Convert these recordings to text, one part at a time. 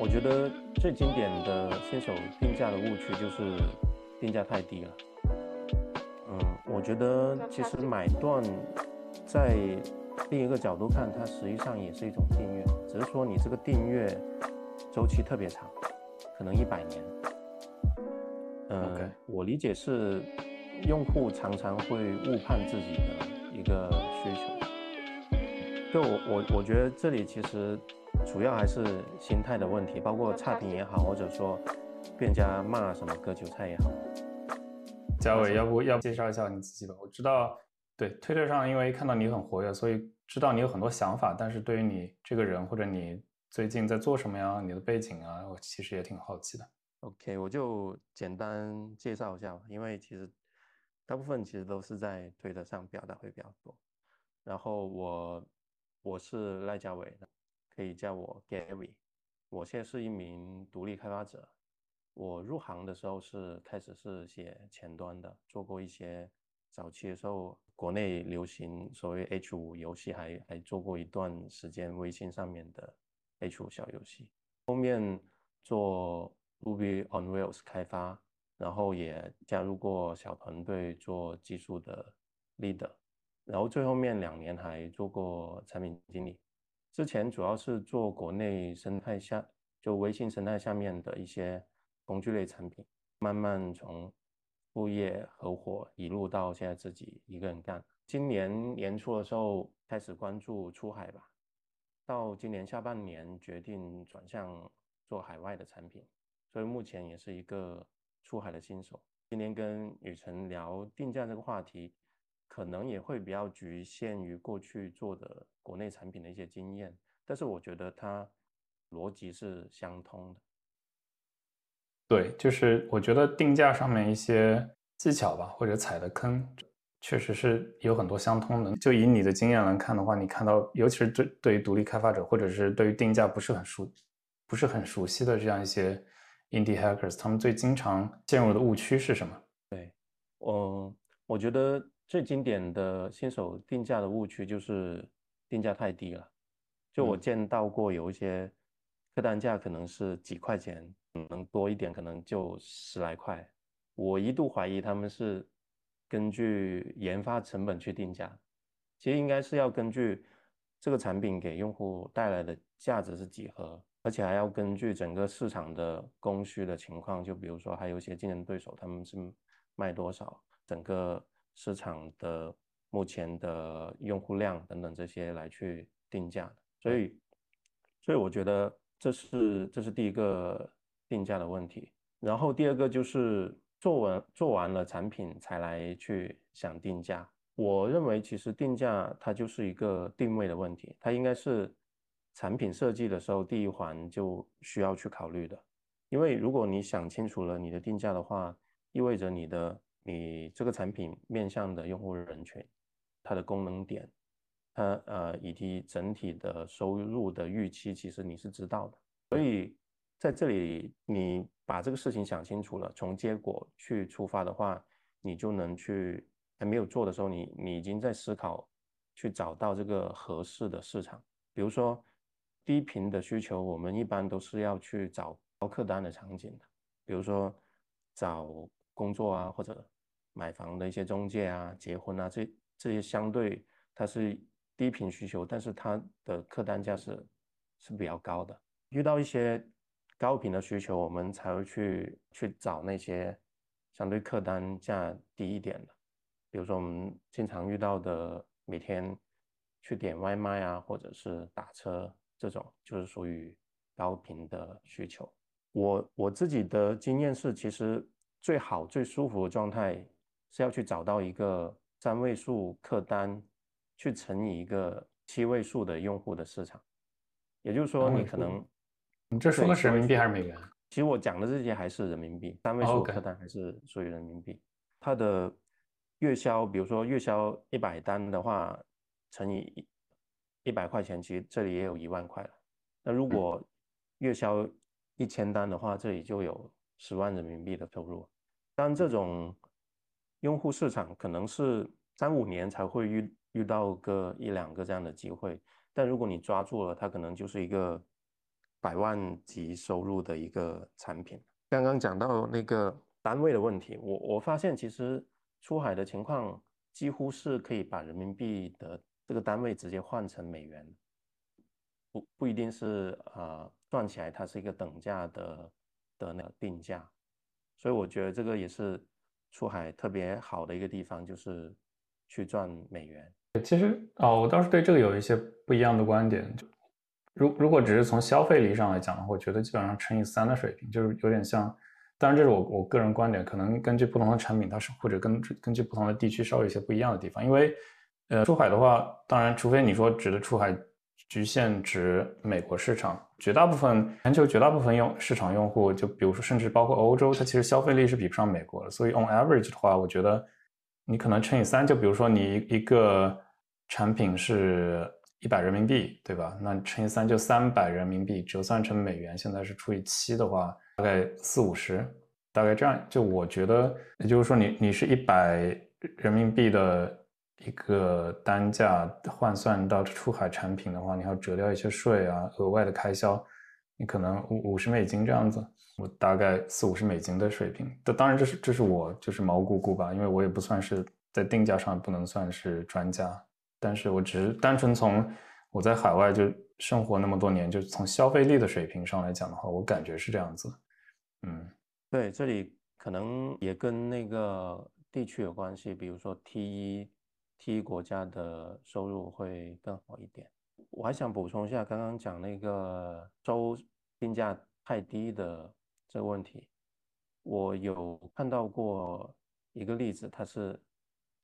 我觉得最经典的新手定价的误区就是定价太低了。嗯，我觉得其实买断在另一个角度看，它实际上也是一种订阅，只是说你这个订阅周期特别长，可能一百年。嗯，我理解是用户常常会误判自己的一个需求。就我我我觉得这里其实。主要还是心态的问题，包括差评也好，或者说店家骂什么割韭菜也好。嘉伟，要不要介绍一下你自己吧？我知道，对推特上，因为看到你很活跃，所以知道你有很多想法。但是对于你这个人，或者你最近在做什么呀？你的背景啊，我其实也挺好奇的。OK，我就简单介绍一下吧，因为其实大部分其实都是在推特上表达会比较多。然后我我是赖嘉伟。可以叫我 Gary，我现在是一名独立开发者。我入行的时候是开始是写前端的，做过一些早期的时候国内流行所谓 H 五游戏，还还做过一段时间微信上面的 H 五小游戏。后面做 Ruby on Rails 开发，然后也加入过小团队做技术的 leader，然后最后面两年还做过产品经理。之前主要是做国内生态下，就微信生态下面的一些工具类产品，慢慢从副业合伙一路到现在自己一个人干。今年年初的时候开始关注出海吧，到今年下半年决定转向做海外的产品，所以目前也是一个出海的新手。今天跟雨辰聊定价这个话题。可能也会比较局限于过去做的国内产品的一些经验，但是我觉得它逻辑是相通的。对，就是我觉得定价上面一些技巧吧，或者踩的坑，确实是有很多相通的。就以你的经验来看的话，你看到，尤其是对对于独立开发者，或者是对于定价不是很熟、不是很熟悉的这样一些 indie hackers，他们最经常陷入的误区是什么？对，嗯我觉得。最经典的新手定价的误区就是定价太低了。就我见到过有一些客单价可能是几块钱，能多一点可能就十来块。我一度怀疑他们是根据研发成本去定价，其实应该是要根据这个产品给用户带来的价值是几何，而且还要根据整个市场的供需的情况，就比如说还有一些竞争对手他们是卖多少，整个。市场的目前的用户量等等这些来去定价的，所以，所以我觉得这是这是第一个定价的问题。然后第二个就是做完做完了产品才来去想定价。我认为其实定价它就是一个定位的问题，它应该是产品设计的时候第一环就需要去考虑的。因为如果你想清楚了你的定价的话，意味着你的。你这个产品面向的用户人群，它的功能点，它呃以及整体的收入的预期，其实你是知道的。所以在这里，你把这个事情想清楚了，从结果去出发的话，你就能去还没有做的时候，你你已经在思考去找到这个合适的市场。比如说低频的需求，我们一般都是要去找高客单的场景的，比如说找。工作啊，或者买房的一些中介啊，结婚啊，这这些相对它是低频需求，但是它的客单价是是比较高的。遇到一些高频的需求，我们才会去去找那些相对客单价低一点的。比如说我们经常遇到的每天去点外卖啊，或者是打车这种，就是属于高频的需求。我我自己的经验是，其实。最好最舒服的状态是要去找到一个三位数客单，去乘以一个七位数的用户的市场。也就是说，你可能你这说的是人民币还是美元？其实我讲的这些还是人民币，三位数客单还是属于人民币。它的月销，比如说月销一百单的话，乘以一一百块钱，其实这里也有一万块了。那如果月销一千单的话，这里就有。十万人民币的收入，但这种用户市场可能是三五年才会遇遇到个一两个这样的机会。但如果你抓住了，它可能就是一个百万级收入的一个产品。刚刚讲到那个单位的问题，我我发现其实出海的情况几乎是可以把人民币的这个单位直接换成美元，不不一定是啊算起来它是一个等价的的那个定价，所以我觉得这个也是出海特别好的一个地方，就是去赚美元。其实哦，我倒是对这个有一些不一样的观点。就如如果只是从消费力上来讲的话，我觉得基本上乘以三的水平，就是有点像。当然，这是我我个人观点，可能根据不同的产品，它是或者根根据不同的地区稍微有些不一样的地方。因为，呃，出海的话，当然，除非你说指的出海局限指美国市场，绝大部分全球绝大部分用市场用户，就比如说甚至包括欧洲，它其实消费力是比不上美国的。所以，on average 的话，我觉得你可能乘以三，就比如说你一个产品是一百人民币，对吧？那乘以三就三百人民币，折算成美元，现在是除以七的话。大概四五十，大概这样。就我觉得，也就是说，你你是一百人民币的一个单价换算到出海产品的话，你要折掉一些税啊，额外的开销，你可能五五十美金这样子。我大概四五十美金的水平。这当然，这是这是我就是毛估估吧，因为我也不算是在定价上不能算是专家，但是我只是单纯从我在海外就生活那么多年，就从消费力的水平上来讲的话，我感觉是这样子。嗯，对，这里可能也跟那个地区有关系，比如说 T 一 T 国家的收入会更好一点。我还想补充一下，刚刚讲那个收定价太低的这个问题，我有看到过一个例子，它是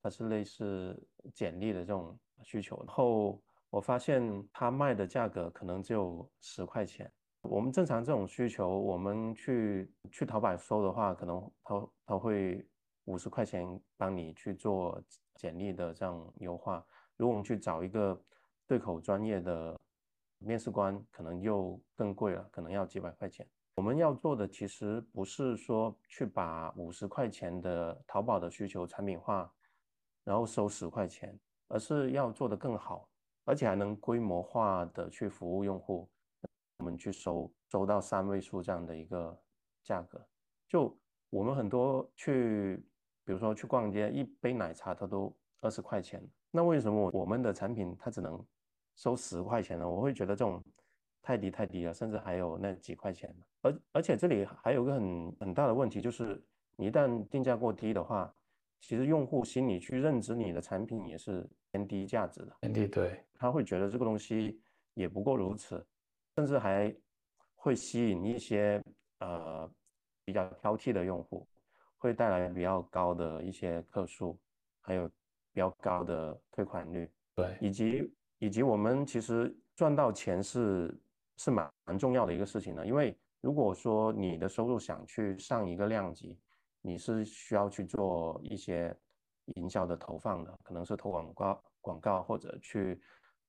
它是类似简历的这种需求，然后我发现它卖的价格可能只有十块钱。我们正常这种需求，我们去去淘宝搜的话，可能他他会五十块钱帮你去做简历的这样优化。如果我们去找一个对口专业的面试官，可能又更贵了，可能要几百块钱。我们要做的其实不是说去把五十块钱的淘宝的需求产品化，然后收十块钱，而是要做得更好，而且还能规模化的去服务用户。我们去收收到三位数这样的一个价格，就我们很多去，比如说去逛街，一杯奶茶它都二十块钱，那为什么我们的产品它只能收十块钱呢？我会觉得这种太低太低了，甚至还有那几块钱。而而且这里还有个很很大的问题，就是你一旦定价过低的话，其实用户心里去认知你的产品也是偏低价值的，偏低，对，他会觉得这个东西也不过如此。甚至还会吸引一些呃比较挑剔的用户，会带来比较高的一些客数，还有比较高的退款率。对，以及以及我们其实赚到钱是是蛮蛮重要的一个事情的，因为如果说你的收入想去上一个量级，你是需要去做一些营销的投放的，可能是投广告广告或者去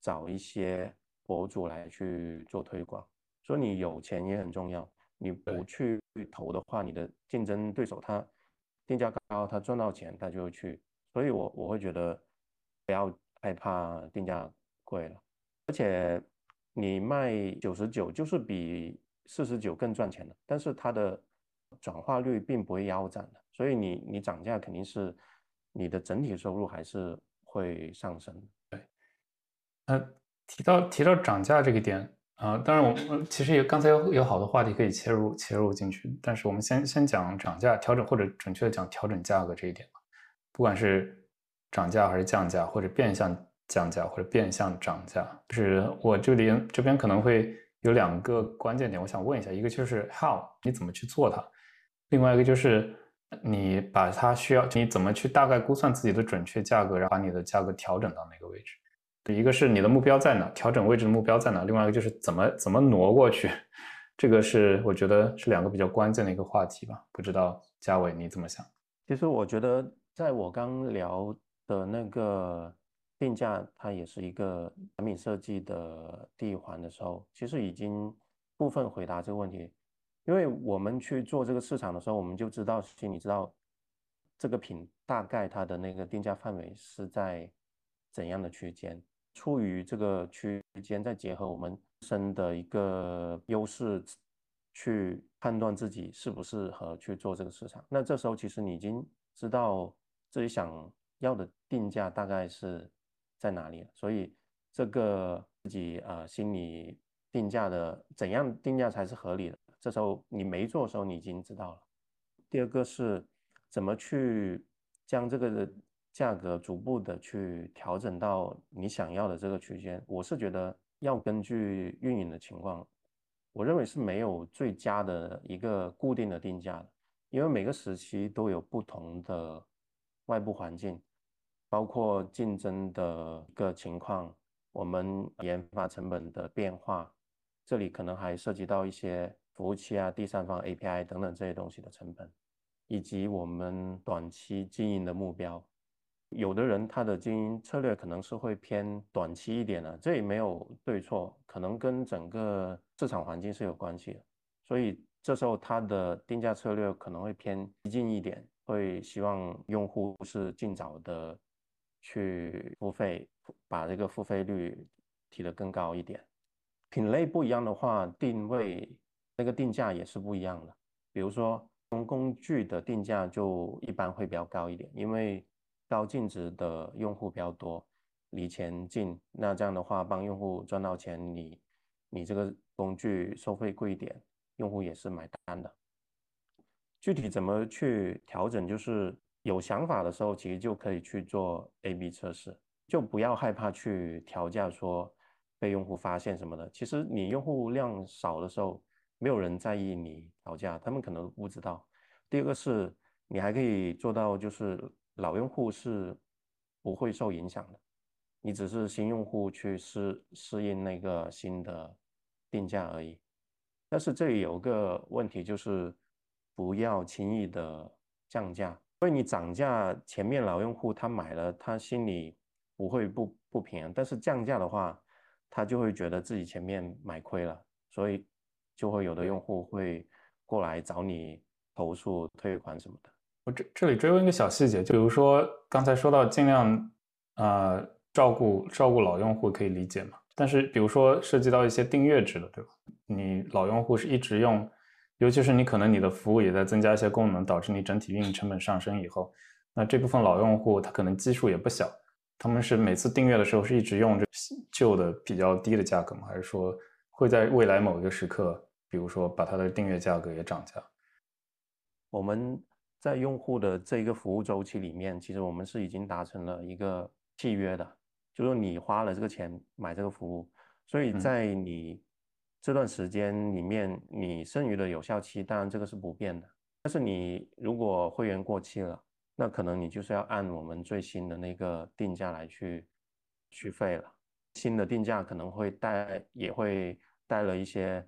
找一些。博主来去做推广，所以你有钱也很重要。你不去投的话，你的竞争对手他定价高，他赚到钱他就会去。所以我我会觉得不要害怕定价贵了，而且你卖九十九就是比四十九更赚钱的，但是它的转化率并不会腰斩的，所以你你涨价肯定是你的整体收入还是会上升。对，那。提到提到涨价这个点啊，当然我们其实有刚才有有好多话题可以切入切入进去，但是我们先先讲涨价调整或者准确的讲调整价格这一点吧。不管是涨价还是降价，或者变相降价或者变相涨价，就是我这里这边可能会有两个关键点，我想问一下，一个就是 how 你怎么去做它，另外一个就是你把它需要你怎么去大概估算自己的准确价格，然后把你的价格调整到哪个位置。一个是你的目标在哪，调整位置的目标在哪，另外一个就是怎么怎么挪过去，这个是我觉得是两个比较关键的一个话题吧。不知道嘉伟你怎么想？其实我觉得，在我刚聊的那个定价，它也是一个产品设计的第一环的时候，其实已经部分回答这个问题。因为我们去做这个市场的时候，我们就知道，心里知道这个品大概它的那个定价范围是在怎样的区间。出于这个区间，再结合我们身的一个优势，去判断自己适不适合去做这个市场。那这时候其实你已经知道自己想要的定价大概是在哪里了，所以这个自己呃心理定价的怎样定价才是合理的，这时候你没做的时候你已经知道了。第二个是怎么去将这个价格逐步的去调整到你想要的这个区间。我是觉得要根据运营的情况，我认为是没有最佳的一个固定的定价的，因为每个时期都有不同的外部环境，包括竞争的一个情况，我们研发成本的变化，这里可能还涉及到一些。服务器啊，第三方 API 等等这些东西的成本，以及我们短期经营的目标，有的人他的经营策略可能是会偏短期一点的，这也没有对错，可能跟整个市场环境是有关系的。所以这时候他的定价策略可能会偏激进一点，会希望用户是尽早的去付费，把这个付费率提得更高一点。品类不一样的话，定位。那个定价也是不一样的，比如说工工具的定价就一般会比较高一点，因为高净值的用户比较多，离钱近，那这样的话帮用户赚到钱，你你这个工具收费贵一点，用户也是买单的。具体怎么去调整，就是有想法的时候，其实就可以去做 A/B 测试，就不要害怕去调价，说被用户发现什么的。其实你用户量少的时候。没有人在意你调价，他们可能不知道。第二个是，你还可以做到，就是老用户是不会受影响的，你只是新用户去适适应那个新的定价而已。但是这里有个问题，就是不要轻易的降价，因为你涨价，前面老用户他买了，他心里不会不不平衡，但是降价的话，他就会觉得自己前面买亏了，所以。就会有的用户会过来找你投诉、退款什么的。我这这里追问一个小细节，就比如说刚才说到尽量呃照顾照顾老用户可以理解嘛，但是比如说涉及到一些订阅制的，对吧？你老用户是一直用，尤其是你可能你的服务也在增加一些功能，导致你整体运营成本上升以后，那这部分老用户他可能基数也不小，他们是每次订阅的时候是一直用这旧的比较低的价格吗？还是说会在未来某一个时刻？比如说，把它的订阅价格也涨价。我们在用户的这个服务周期里面，其实我们是已经达成了一个契约的，就是你花了这个钱买这个服务，所以在你这段时间里面，你剩余的有效期，当然这个是不变的。但是你如果会员过期了，那可能你就是要按我们最新的那个定价来去续费了。新的定价可能会带，也会带了一些。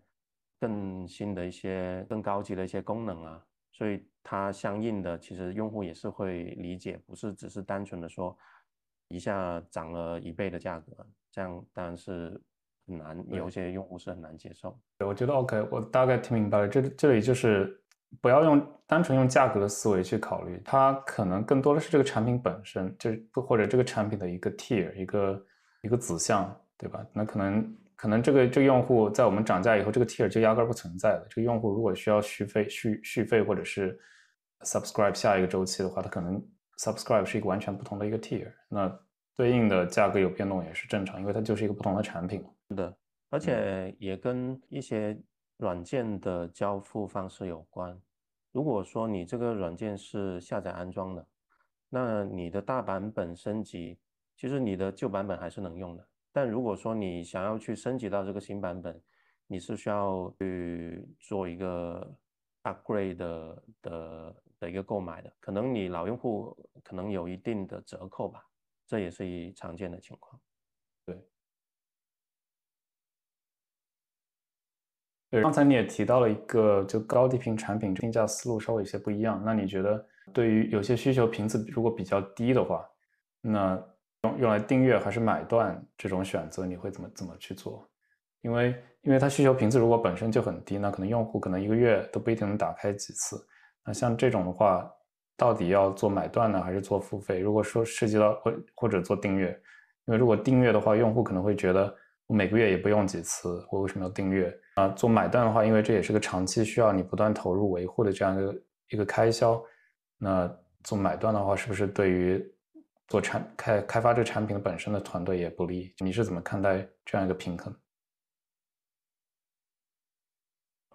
更新的一些、更高级的一些功能啊，所以它相应的其实用户也是会理解，不是只是单纯的说一下涨了一倍的价格，这样当然是很难，有些用户是很难接受。我觉得 OK，我大概听明白了。这这里就是不要用单纯用价格的思维去考虑，它可能更多的是这个产品本身，就是或者这个产品的一个 tier，一个一个子项，对吧？那可能。可能这个这个用户在我们涨价以后，这个 tier 就压根儿不存在了。这个用户如果需要续费、续续费或者是 subscribe 下一个周期的话，它可能 subscribe 是一个完全不同的一个 tier。那对应的价格有变动也是正常，因为它就是一个不同的产品。是的，而且也跟一些软件的交付方式有关。如果说你这个软件是下载安装的，那你的大版本升级，其实你的旧版本还是能用的。但如果说你想要去升级到这个新版本，你是需要去做一个 upgrade 的的的一个购买的，可能你老用户可能有一定的折扣吧，这也是一常见的情况。对，对，刚才你也提到了一个，就高低频产品定价思路稍微有些不一样。那你觉得对于有些需求频次如果比较低的话，那？用用来订阅还是买断这种选择，你会怎么怎么去做？因为因为它需求频次如果本身就很低，那可能用户可能一个月都不一定能打开几次。那像这种的话，到底要做买断呢，还是做付费？如果说涉及到或或者做订阅，因为如果订阅的话，用户可能会觉得我每个月也不用几次，我为什么要订阅啊？做买断的话，因为这也是个长期需要你不断投入维护的这样一个一个开销，那做买断的话，是不是对于做产开开发这个产品本身的团队也不利？你是怎么看待这样一个平衡？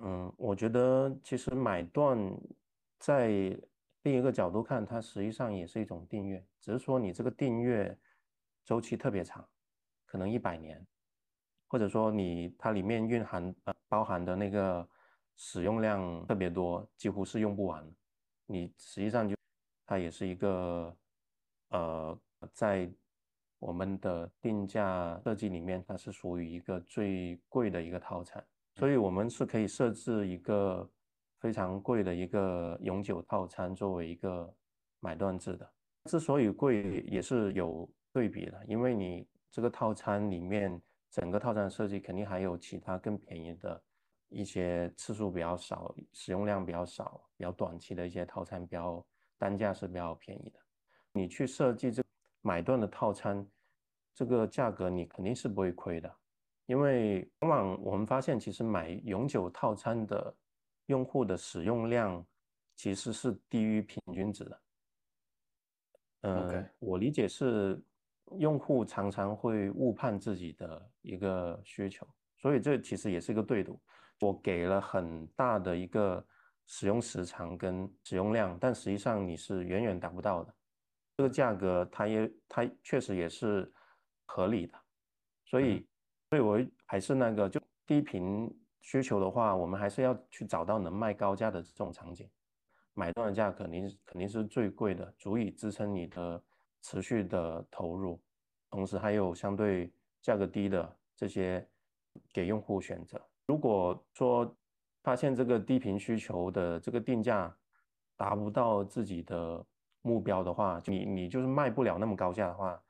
嗯，我觉得其实买断在另一个角度看，它实际上也是一种订阅，只是说你这个订阅周期特别长，可能一百年，或者说你它里面蕴含呃包含的那个使用量特别多，几乎是用不完。你实际上就它也是一个呃在我们的定价设计里面，它是属于一个最贵的一个套餐。所以，我们是可以设置一个非常贵的一个永久套餐作为一个买断制的。之所以贵，也是有对比的，因为你这个套餐里面整个套餐设计肯定还有其他更便宜的一些次数比较少、使用量比较少、比较短期的一些套餐，比较单价是比较便宜的。你去设计这买断的套餐，这个价格你肯定是不会亏的。因为往往我们发现，其实买永久套餐的用户的使用量其实是低于平均值的。嗯，我理解是用户常常会误判自己的一个需求，所以这其实也是一个对赌。我给了很大的一个使用时长跟使用量，但实际上你是远远达不到的。这个价格它也它确实也是合理的，所以。所以，我还是那个，就低频需求的话，我们还是要去找到能卖高价的这种场景，买断的价肯定肯定是最贵的，足以支撑你的持续的投入，同时还有相对价格低的这些给用户选择。如果说发现这个低频需求的这个定价达不到自己的目标的话，你你就是卖不了那么高价的话，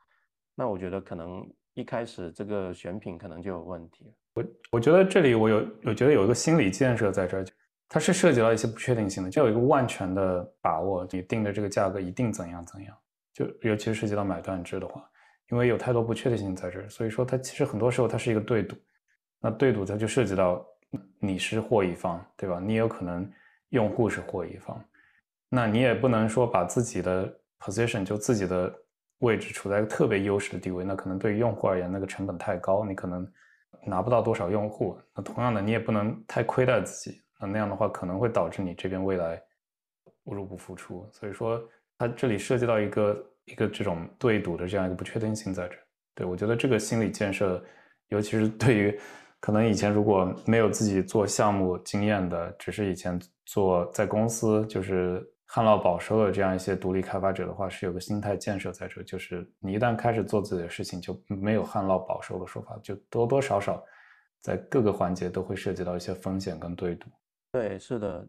那我觉得可能。一开始这个选品可能就有问题。我我觉得这里我有，我觉得有一个心理建设在这儿，它是涉及到一些不确定性的，就有一个万全的把握，你定的这个价格一定怎样怎样。就尤其是涉及到买断制的话，因为有太多不确定性在这儿，所以说它其实很多时候它是一个对赌。那对赌它就涉及到你是获益方，对吧？你有可能用户是获益方，那你也不能说把自己的 position 就自己的。位置处在一个特别优势的地位，那可能对于用户而言，那个成本太高，你可能拿不到多少用户。那同样的，你也不能太亏待自己，那那样的话可能会导致你这边未来入不敷出。所以说，它这里涉及到一个一个这种对赌的这样一个不确定性在这。对我觉得这个心理建设，尤其是对于可能以前如果没有自己做项目经验的，只是以前做在公司就是。旱涝保收的这样一些独立开发者的话，是有个心态建设在这，就是你一旦开始做自己的事情，就没有旱涝保收的说法，就多多少少在各个环节都会涉及到一些风险跟对赌。对，是的，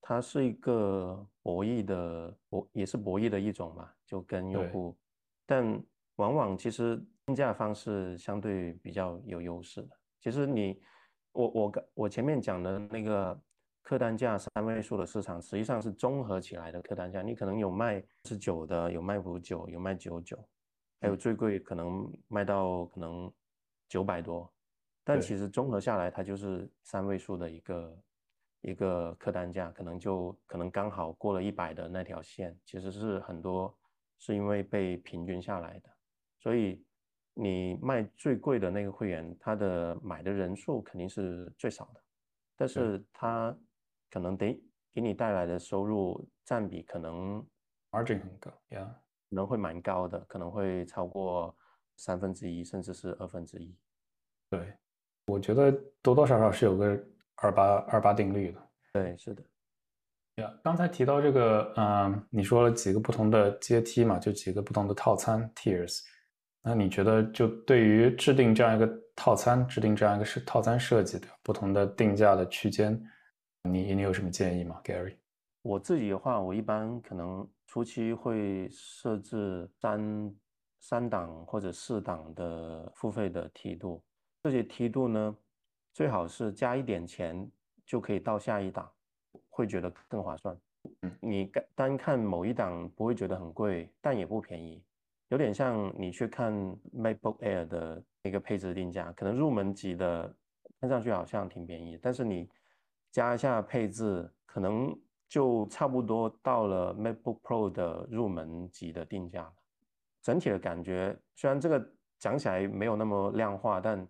它是一个博弈的博，也是博弈的一种嘛，就跟用户，但往往其实定价方式相对比较有优势的。其实你，我我刚我前面讲的那个。客单价三位数的市场实际上是综合起来的客单价，你可能有卖十九的，有卖五九，有卖九九，还有最贵可能卖到可能九百多，但其实综合下来，它就是三位数的一个一个客单价，可能就可能刚好过了一百的那条线，其实是很多是因为被平均下来的，所以你卖最贵的那个会员，他的买的人数肯定是最少的，但是他。可能得给你带来的收入占比可能 margin 很高，yeah，可能会蛮高的，可能会超过三分之一，甚至是二分之一。对，我觉得多多少少是有个二八二八定律的。对，是的。呀，刚才提到这个，嗯，你说了几个不同的阶梯嘛，就几个不同的套餐 tiers。那你觉得就对于制定这样一个套餐，制定这样一个是套餐设计的不同的定价的区间？你你有什么建议吗，Gary？我自己的话，我一般可能初期会设置三三档或者四档的付费的梯度，这些梯度呢，最好是加一点钱就可以到下一档，会觉得更划算。嗯，你单看某一档不会觉得很贵，但也不便宜。有点像你去看 MacBook Air 的那个配置定价，可能入门级的看上去好像挺便宜，但是你加一下配置，可能就差不多到了 MacBook Pro 的入门级的定价了。整体的感觉虽然这个讲起来没有那么量化，但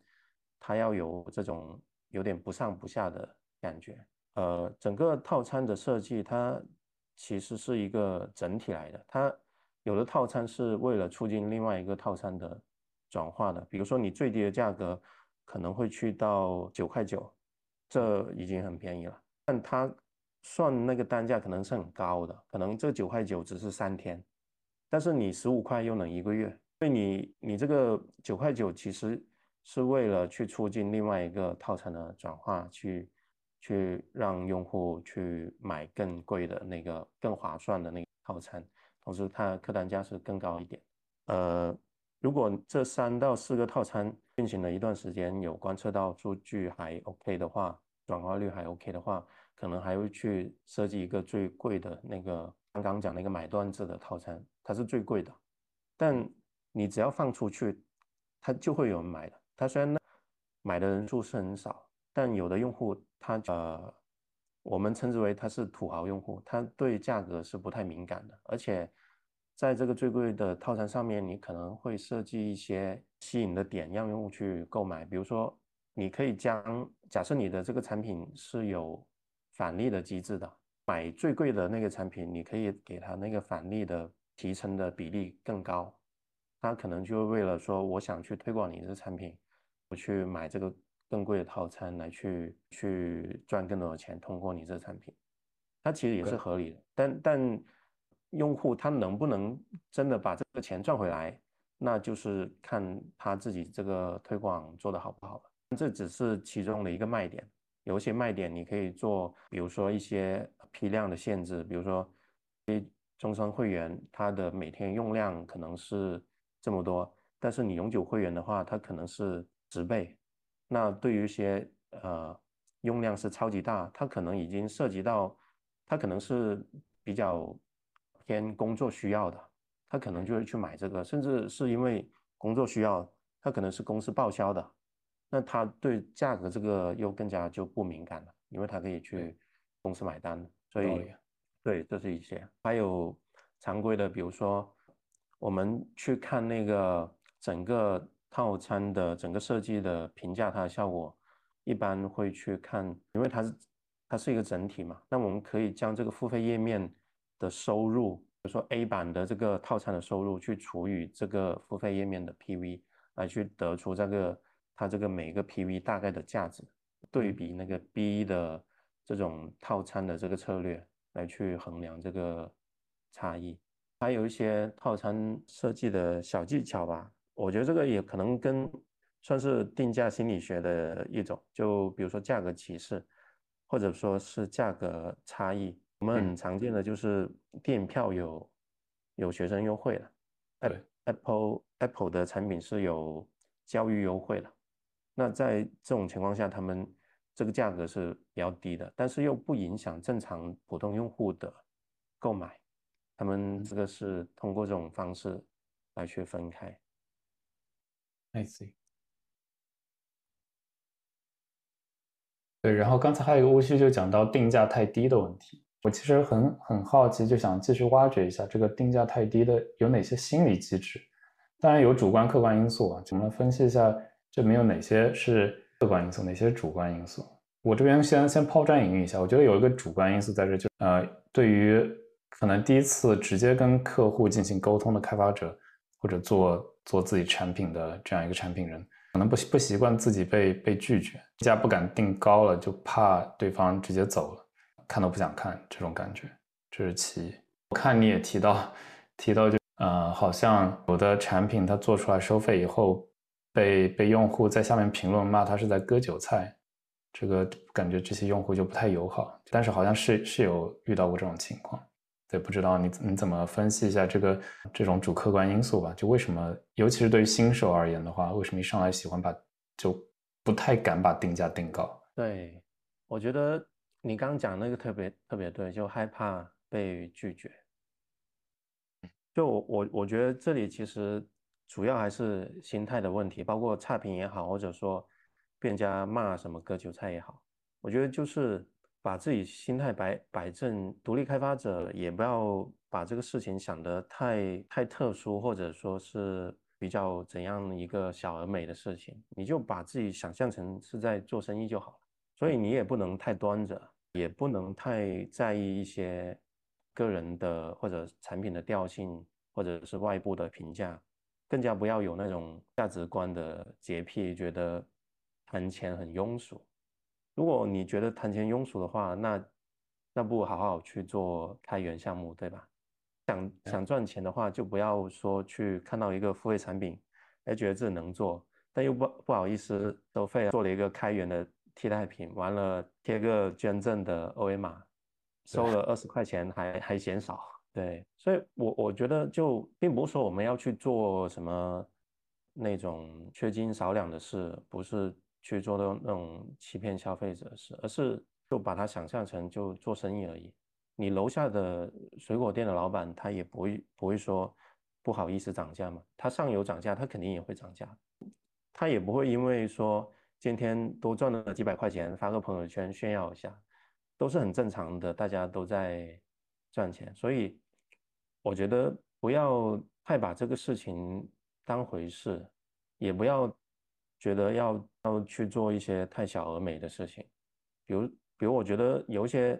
它要有这种有点不上不下的感觉。呃，整个套餐的设计它其实是一个整体来的，它。有的套餐是为了促进另外一个套餐的转化的，比如说你最低的价格可能会去到九块九，这已经很便宜了。但他算那个单价可能是很高的，可能这九块九只是三天，但是你十五块又能一个月，所以你你这个九块九其实是为了去促进另外一个套餐的转化，去去让用户去买更贵的那个更划算的那个套餐。同时，它客单价是更高一点。呃，如果这三到四个套餐运行了一段时间，有观测到数据还 OK 的话，转化率还 OK 的话，可能还会去设计一个最贵的那个刚刚讲那个买断制的套餐，它是最贵的。但你只要放出去，它就会有人买的。它虽然买的人数是很少，但有的用户他呃。我们称之为他是土豪用户，他对价格是不太敏感的，而且在这个最贵的套餐上面，你可能会设计一些吸引的点让用户去购买，比如说你可以将假设你的这个产品是有返利的机制的，买最贵的那个产品，你可以给他那个返利的提成的比例更高，他可能就为了说我想去推广你这产品，我去买这个。更贵的套餐来去去赚更多的钱，通过你这个产品，它其实也是合理的。但但用户他能不能真的把这个钱赚回来，那就是看他自己这个推广做的好不好了。这只是其中的一个卖点，有一些卖点你可以做，比如说一些批量的限制，比如说终身会员他的每天用量可能是这么多，但是你永久会员的话，它可能是十倍。那对于一些呃用量是超级大，它可能已经涉及到，它可能是比较偏工作需要的，他可能就会去买这个，甚至是因为工作需要，他可能是公司报销的，那他对价格这个又更加就不敏感了，因为他可以去公司买单，所以对，这是一些，还有常规的，比如说我们去看那个整个。套餐的整个设计的评价，它的效果一般会去看，因为它是它是一个整体嘛。那我们可以将这个付费页面的收入，比如说 A 版的这个套餐的收入，去除以这个付费页面的 PV，来去得出这个它这个每个 PV 大概的价值，对比那个 B 的这种套餐的这个策略来去衡量这个差异。还有一些套餐设计的小技巧吧。我觉得这个也可能跟算是定价心理学的一种，就比如说价格歧视，或者说是价格差异。我们很常见的就是电影票有有学生优惠了，Apple Apple 的产品是有教育优惠了。那在这种情况下，他们这个价格是比较低的，但是又不影响正常普通用户的购买。他们这个是通过这种方式来去分开。I see。对，然后刚才还有一个误区，就讲到定价太低的问题。我其实很很好奇，就想继续挖掘一下这个定价太低的有哪些心理机制。当然有主观、客观因素啊，我们分析一下这里面有哪些是客观因素，哪些主观因素。我这边先先抛砖引玉一下，我觉得有一个主观因素在这，就呃，对于可能第一次直接跟客户进行沟通的开发者。或者做做自己产品的这样一个产品人，可能不习不习惯自己被被拒绝，价不敢定高了，就怕对方直接走了，看都不想看这种感觉，这是其一。我看你也提到提到就呃，好像有的产品它做出来收费以后，被被用户在下面评论骂他是在割韭菜，这个感觉这些用户就不太友好。但是好像是是有遇到过这种情况。对，不知道你你怎么分析一下这个这种主客观因素吧？就为什么，尤其是对于新手而言的话，为什么一上来喜欢把就不太敢把定价定高？对，我觉得你刚讲那个特别特别对，就害怕被拒绝。就我我我觉得这里其实主要还是心态的问题，包括差评也好，或者说店家骂什么割韭菜也好，我觉得就是把自己心态摆摆正。独立开发者也不要把这个事情想得太太特殊，或者说是比较怎样一个小而美的事情，你就把自己想象成是在做生意就好了。所以你也不能太端着，也不能太在意一些。个人的或者产品的调性，或者是外部的评价，更加不要有那种价值观的洁癖，觉得谈钱很庸俗。如果你觉得谈钱庸俗的话，那那不好好去做开源项目，对吧？想想赚钱的话，就不要说去看到一个付费产品，哎，觉得自己能做，但又不不好意思收费，做了一个开源的替代品，完了贴个捐赠的二维码。收了二十块钱还还嫌少，对，所以我我觉得就并不是说我们要去做什么那种缺斤少两的事，不是去做的那种欺骗消费者的事，而是就把它想象成就做生意而已。你楼下的水果店的老板他也不会不会说不好意思涨价嘛，他上游涨价他肯定也会涨价，他也不会因为说今天多赚了几百块钱发个朋友圈炫耀一下。都是很正常的，大家都在赚钱，所以我觉得不要太把这个事情当回事，也不要觉得要要去做一些太小而美的事情。比如，比如我觉得有一些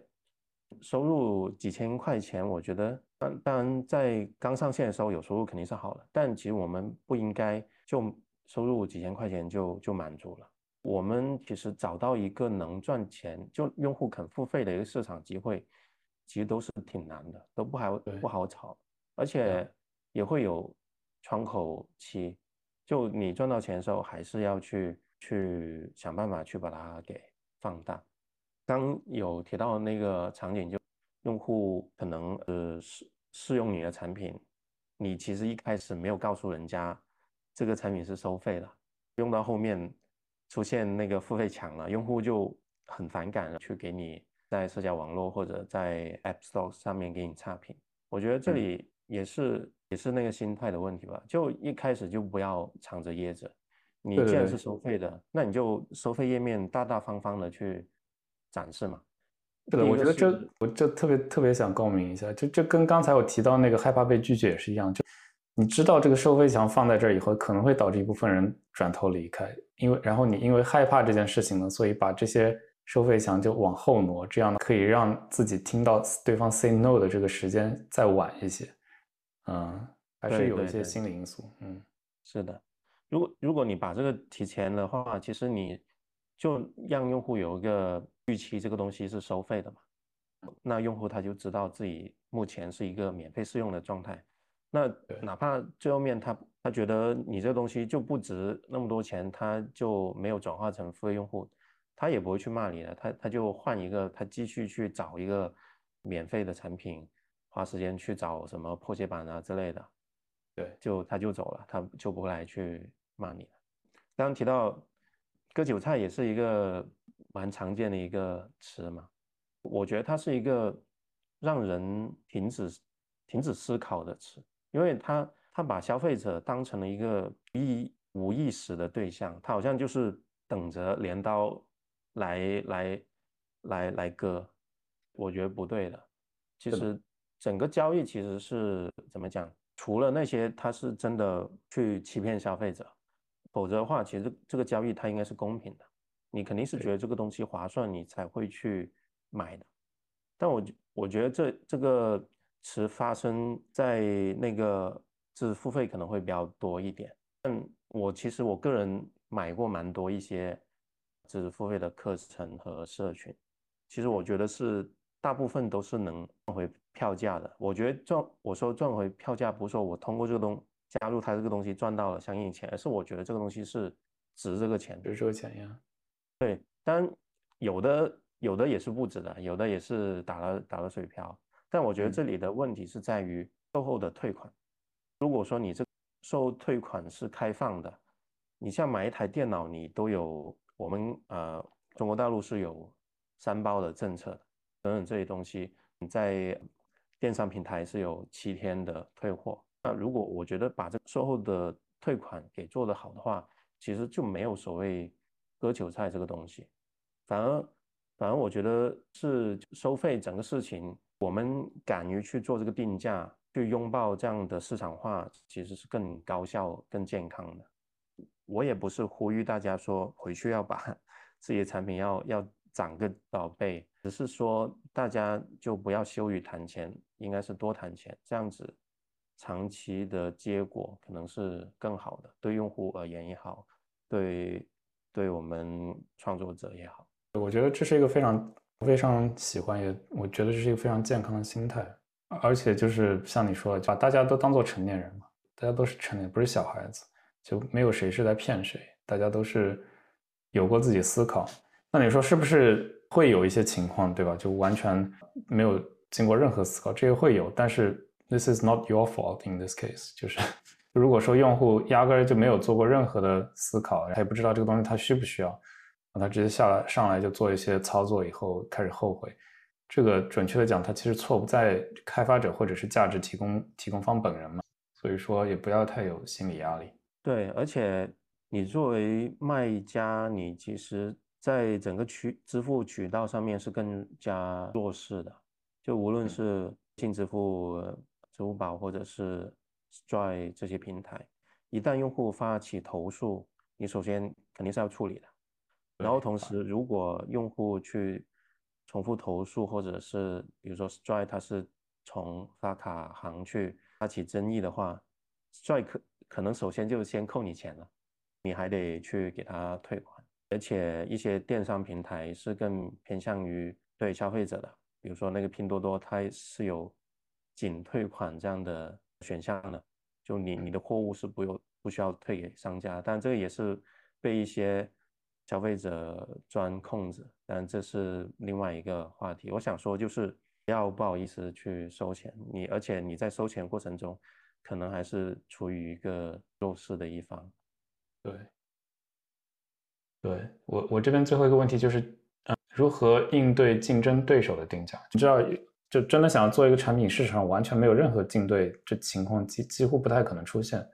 收入几千块钱，我觉得当当然在刚上线的时候有收入肯定是好的，但其实我们不应该就收入几千块钱就就满足了。我们其实找到一个能赚钱就用户肯付费的一个市场机会，其实都是挺难的，都不好不好炒，而且也会有窗口期，就你赚到钱的时候，还是要去去想办法去把它给放大。刚有提到那个场景，就用户可能呃试试用你的产品，你其实一开始没有告诉人家这个产品是收费的，用到后面。出现那个付费墙了，用户就很反感了，去给你在社交网络或者在 App Store 上面给你差评。我觉得这里也是也是那个心态的问题吧，就一开始就不要藏着掖着。你既然是收费的，那你就收费页面大大方方的去展示嘛。对的，我觉得这我就特别特别想共鸣一下，就就跟刚才我提到那个害怕被拒绝也是一样，就。你知道这个收费墙放在这儿以后，可能会导致一部分人转头离开，因为然后你因为害怕这件事情呢，所以把这些收费墙就往后挪，这样呢可以让自己听到对方 say no 的这个时间再晚一些。嗯，还是有一些心理因素。嗯，是的。如果如果你把这个提前的话，其实你就让用户有一个预期，这个东西是收费的嘛，那用户他就知道自己目前是一个免费试用的状态。那哪怕最后面他他觉得你这个东西就不值那么多钱，他就没有转化成付费用户，他也不会去骂你的，他他就换一个，他继续去找一个免费的产品，花时间去找什么破解版啊之类的，对，就他就走了，他就不会来去骂你了。刚刚提到割韭菜也是一个蛮常见的一个词嘛，我觉得它是一个让人停止停止思考的词。因为他他把消费者当成了一个意无意识的对象，他好像就是等着镰刀来来来来割，我觉得不对的。其实整个交易其实是怎么讲？除了那些他是真的去欺骗消费者，否则的话，其实这个交易它应该是公平的。你肯定是觉得这个东西划算，你才会去买的。但我我觉得这这个。词发生在那个就是付费可能会比较多一点，但我其实我个人买过蛮多一些就是付费的课程和社群，其实我觉得是大部分都是能赚回票价的。我觉得赚我说赚回票价，不是说我通过这个东加入它这个东西赚到了相应钱，而是我觉得这个东西是值这个钱，值这个钱呀。对，当然有的有的也是不值的，有的也是打了打了水漂。但我觉得这里的问题是在于售后的退款。如果说你这售后退款是开放的，你像买一台电脑，你都有我们呃中国大陆是有三包的政策等等这些东西，你在电商平台是有七天的退货。那如果我觉得把这个售后的退款给做得好的话，其实就没有所谓割韭菜这个东西，反而反而我觉得是收费整个事情，我们敢于去做这个定价，去拥抱这样的市场化，其实是更高效、更健康的。我也不是呼吁大家说回去要把 自己的产品要要涨个多少倍，只是说大家就不要羞于谈钱，应该是多谈钱，这样子长期的结果可能是更好的，对用户而言也好，对对我们创作者也好。我觉得这是一个非常非常喜欢，也我觉得这是一个非常健康的心态，而且就是像你说的，把大家都当做成年人嘛，大家都是成年，不是小孩子。就没有谁是在骗谁，大家都是有过自己思考。那你说是不是会有一些情况，对吧？就完全没有经过任何思考，这个会有。但是 this is not your fault in this case，就是如果说用户压根儿就没有做过任何的思考，他也不知道这个东西他需不需要，他直接下来上来就做一些操作，以后开始后悔。这个准确的讲，他其实错不在开发者或者是价值提供提供方本人嘛。所以说也不要太有心理压力。对，而且你作为卖家，你其实在整个渠支付渠道上面是更加弱势的。就无论是净支付、支付宝或者是 Stripe 这些平台，一旦用户发起投诉，你首先肯定是要处理的。然后同时，如果用户去重复投诉，或者是比如说 Stripe 它是从发卡行去发起争议的话，Stripe。可能首先就先扣你钱了，你还得去给他退款，而且一些电商平台是更偏向于对消费者的，比如说那个拼多多，它是有仅退款这样的选项的，就你你的货物是不用不需要退给商家，但这个也是被一些消费者钻空子，但这是另外一个话题。我想说就是不要不好意思去收钱，你而且你在收钱过程中。可能还是处于一个弱势的一方，对，对我我这边最后一个问题就是，嗯，如何应对竞争对手的定价？你知道，就真的想要做一个产品，市场上完全没有任何竞对，这情况几几乎不太可能出现。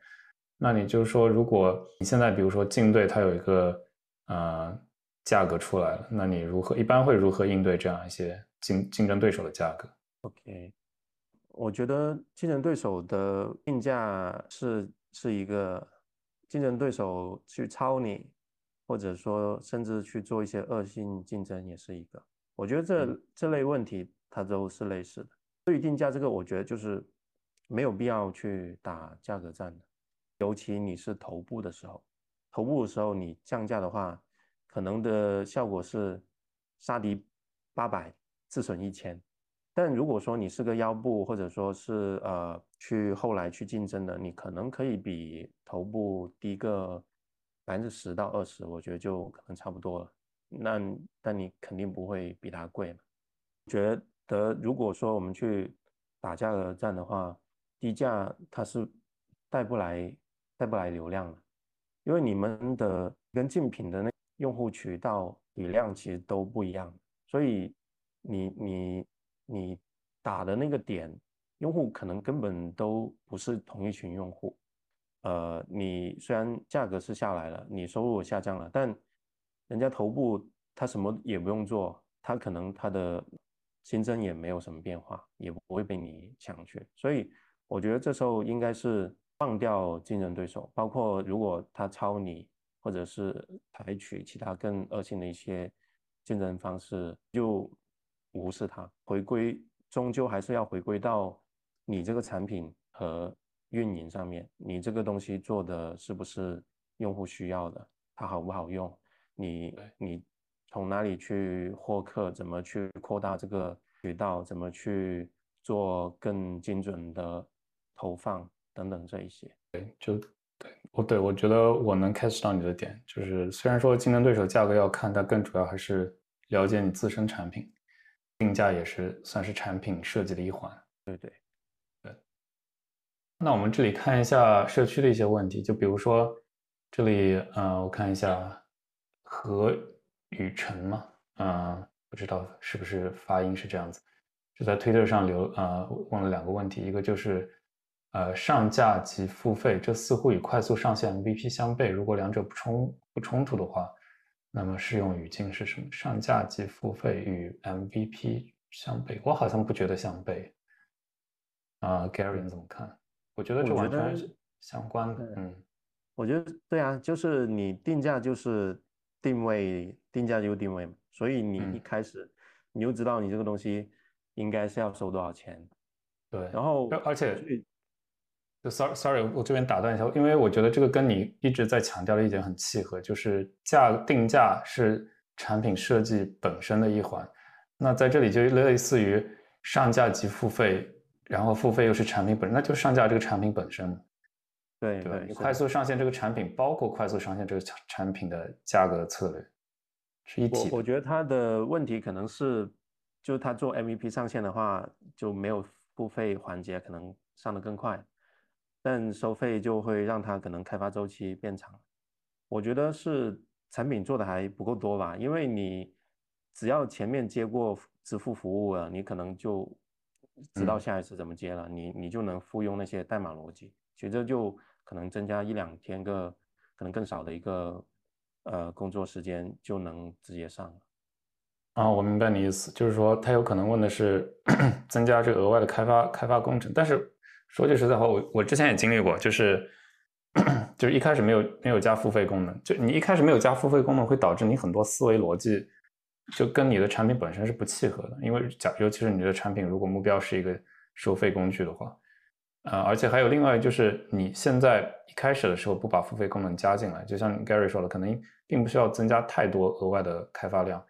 那你就是说，如果你现在比如说竞对它有一个呃价格出来了，那你如何一般会如何应对这样一些竞竞争对手的价格？OK。我觉得竞争对手的定价是是一个竞争对手去抄你，或者说甚至去做一些恶性竞争，也是一个。我觉得这这类问题它都是类似的。对于定价这个，我觉得就是没有必要去打价格战的，尤其你是头部的时候，头部的时候你降价的话，可能的效果是杀敌八百，自损一千。但如果说你是个腰部，或者说是呃去后来去竞争的，你可能可以比头部低个百分之十到二十，我觉得就可能差不多了。那但你肯定不会比它贵嘛。觉得如果说我们去打价格战的话，低价它是带不来带不来流量的，因为你们的跟竞品的那用户渠道体量其实都不一样，所以你你。你打的那个点，用户可能根本都不是同一群用户。呃，你虽然价格是下来了，你收入下降了，但人家头部他什么也不用做，他可能他的新增也没有什么变化，也不会被你抢去。所以我觉得这时候应该是放掉竞争对手，包括如果他抄你，或者是采取其他更恶性的一些竞争方式，就。无视它，回归终究还是要回归到你这个产品和运营上面。你这个东西做的是不是用户需要的？它好不好用？你你从哪里去获客？怎么去扩大这个渠道？怎么去做更精准的投放等等这一些？对，就对我对我觉得我能 catch 到你的点，就是虽然说竞争对手价格要看，但更主要还是了解你自身产品。定价也是算是产品设计的一环。对对对。那我们这里看一下社区的一些问题，就比如说这里，呃，我看一下何雨辰嘛，嗯，不知道是不是发音是这样子。就在 Twitter 上留呃问了两个问题，一个就是呃上架及付费，这似乎与快速上线 MVP 相悖，如果两者不冲不冲突的话，那么适用语境是什么？上架及付费与 MVP 相悖，我好像不觉得相悖。啊，Gary 你怎么看？我觉得这完全是相关的。嗯，我觉得对啊，就是你定价就是定位，定价就定位嘛，所以你一开始你就知道你这个东西。应该是要收多少钱？对，然后而且就 sorry sorry，我这边打断一下，因为我觉得这个跟你一直在强调的一点很契合，就是价定价是产品设计本身的一环。那在这里就类似于上架即付费，然后付费又是产品本身，那就上架这个产品本身。对对，快速上线这个产品，包括快速上线这个产产品的价格策略是一体。我我觉得他的问题可能是。就是他做 MVP 上线的话，就没有付费环节，可能上的更快，但收费就会让它可能开发周期变长。我觉得是产品做的还不够多吧，因为你只要前面接过支付服务了，你可能就知道下一次怎么接了，你你就能复用那些代码逻辑，其实这就可能增加一两天个，可能更少的一个呃工作时间就能直接上了。啊，我明白你意思，就是说他有可能问的是 增加这个额外的开发开发工程，但是说句实在话，我我之前也经历过，就是就是一开始没有没有加付费功能，就你一开始没有加付费功能，会导致你很多思维逻辑就跟你的产品本身是不契合的，因为假尤其是你的产品如果目标是一个收费工具的话，呃，而且还有另外就是你现在一开始的时候不把付费功能加进来，就像 Gary 说的，可能并不需要增加太多额外的开发量。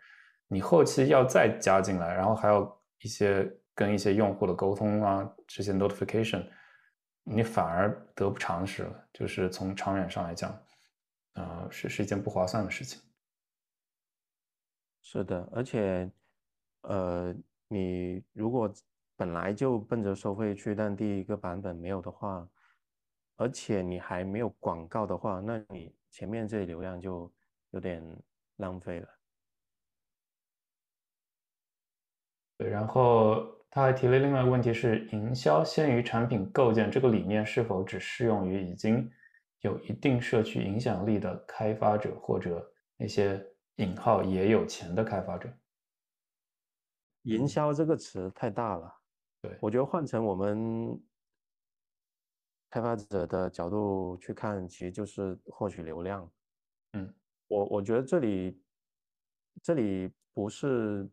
你后期要再加进来，然后还有一些跟一些用户的沟通啊，这些 notification，你反而得不偿失了。就是从长远上来讲，呃，是是一件不划算的事情。是的，而且，呃，你如果本来就奔着收费去，但第一个版本没有的话，而且你还没有广告的话，那你前面这流量就有点浪费了。对，然后他还提了另外一个问题是：营销先于产品构建这个理念是否只适用于已经有一定社区影响力的开发者，或者那些引号也有钱的开发者？营销这个词太大了，对我觉得换成我们开发者的角度去看，其实就是获取流量。嗯，我我觉得这里这里不是。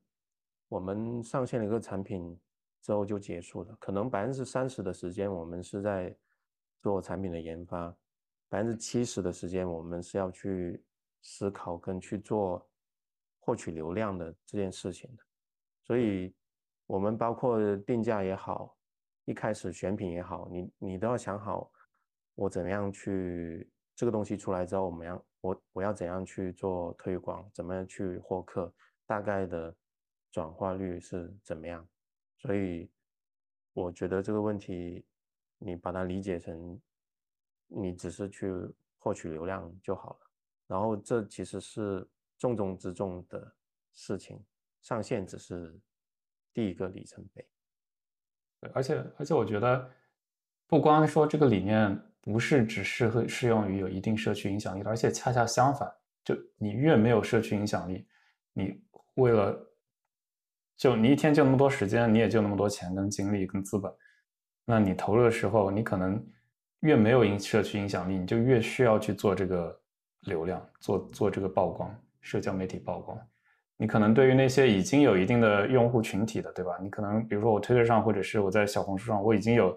我们上线了一个产品之后就结束了，可能百分之三十的时间我们是在做产品的研发，百分之七十的时间我们是要去思考跟去做获取流量的这件事情的。所以，我们包括定价也好，一开始选品也好，你你都要想好，我怎么样去这个东西出来之后，我们要我我要怎样去做推广，怎么样去获客，大概的。转化率是怎么样？所以我觉得这个问题，你把它理解成你只是去获取流量就好了。然后这其实是重中之重的事情，上线只是第一个里程碑。对，而且而且我觉得，不光说这个理念不是只适合适用于有一定社区影响力的，而且恰恰相反，就你越没有社区影响力，你为了就你一天就那么多时间，你也就那么多钱、跟精力、跟资本，那你投入的时候，你可能越没有影社区影响力，你就越需要去做这个流量，做做这个曝光，社交媒体曝光。你可能对于那些已经有一定的用户群体的，对吧？你可能比如说我推特上，或者是我在小红书上，我已经有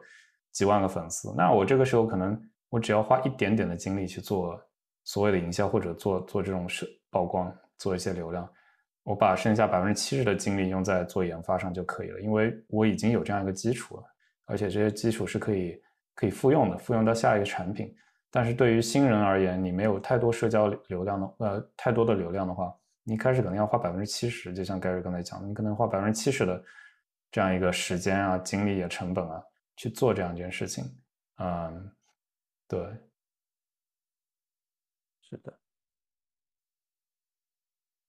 几万个粉丝，那我这个时候可能我只要花一点点的精力去做所谓的营销，或者做做这种社曝光，做一些流量。我把剩下百分之七十的精力用在做研发上就可以了，因为我已经有这样一个基础了，而且这些基础是可以可以复用的，复用到下一个产品。但是对于新人而言，你没有太多社交流量的，呃，太多的流量的话，你一开始可能要花百分之七十，就像 Gary 刚才讲的，你可能花百分之七十的这样一个时间啊、精力啊、成本啊去做这样一件事情。嗯，对，是的。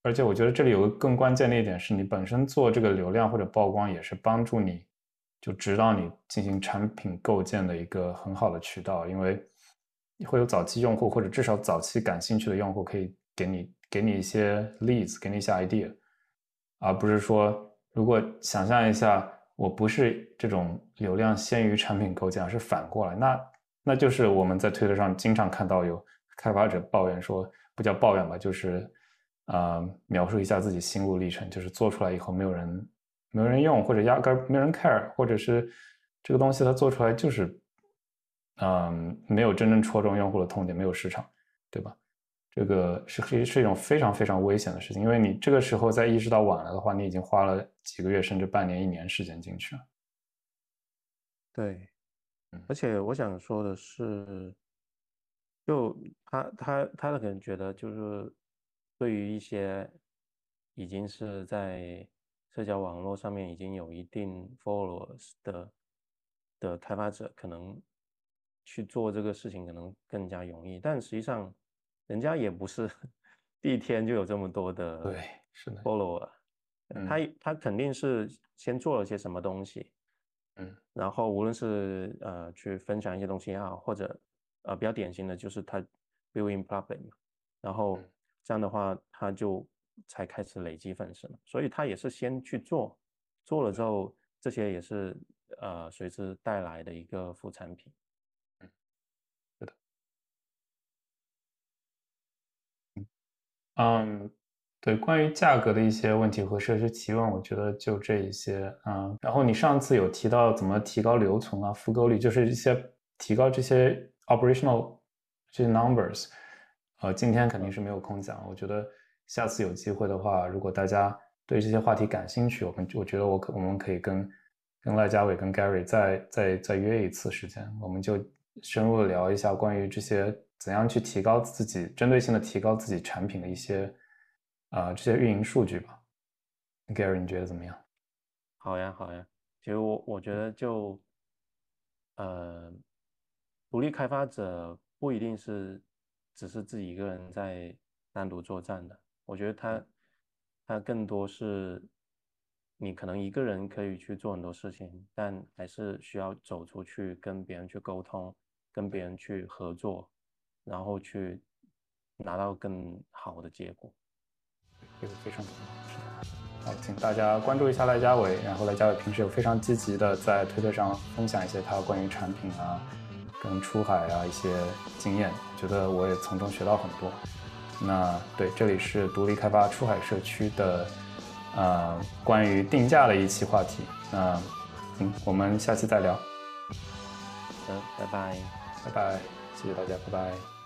而且我觉得这里有个更关键的一点是，你本身做这个流量或者曝光，也是帮助你就指导你进行产品构建的一个很好的渠道，因为会有早期用户或者至少早期感兴趣的用户可以给你给你一些 leads，给你一些 idea，而不是说如果想象一下，我不是这种流量先于产品构建，而是反过来，那那就是我们在推特上经常看到有开发者抱怨说，不叫抱怨吧，就是啊描述一下自己心路历程，就是做出来以后没有人没有人用，或者压根没人 care，或者是这个东西它做出来就是。嗯，没有真正戳中用户的痛点，没有市场，对吧？这个是是是一种非常非常危险的事情，因为你这个时候再意识到晚了的话，你已经花了几个月甚至半年、一年时间进去了。对，而且我想说的是，就他他他可能觉得，就是对于一些已经是在社交网络上面已经有一定 followers 的的开发者，可能。去做这个事情可能更加容易，但实际上，人家也不是第一天就有这么多的对是的。follower，他他肯定是先做了些什么东西，嗯，然后无论是呃去分享一些东西也好，或者呃比较典型的就是他 building public 嘛，然后这样的话他就才开始累积粉丝嘛，所以他也是先去做，做了之后这些也是呃随之带来的一个副产品。嗯，对，关于价格的一些问题和社区提问，我觉得就这一些。嗯，然后你上次有提到怎么提高留存啊、复购率，就是一些提高这些 operational 这些 numbers。呃，今天肯定是没有空讲，我觉得下次有机会的话，如果大家对这些话题感兴趣，我们我觉得我可我们可以跟跟赖家伟、跟 Gary 再再再约一次时间，我们就深入聊一下关于这些。怎样去提高自己针对性的提高自己产品的一些啊这些运营数据吧，Gary，你觉得怎么样？好呀，好呀。其实我我觉得就呃，独立开发者不一定是只是自己一个人在单独作战的。我觉得他他更多是你可能一个人可以去做很多事情，但还是需要走出去跟别人去沟通，跟别人去合作。然后去拿到更好的结果，这个非常重要。是的，好，请大家关注一下赖家伟。然后赖家伟平时有非常积极的在推特上分享一些他关于产品啊、跟出海啊一些经验，觉得我也从中学到很多。那对，这里是独立开发出海社区的呃关于定价的一期话题。那行，我们下期再聊。行，拜拜，拜拜，谢谢大家，拜拜。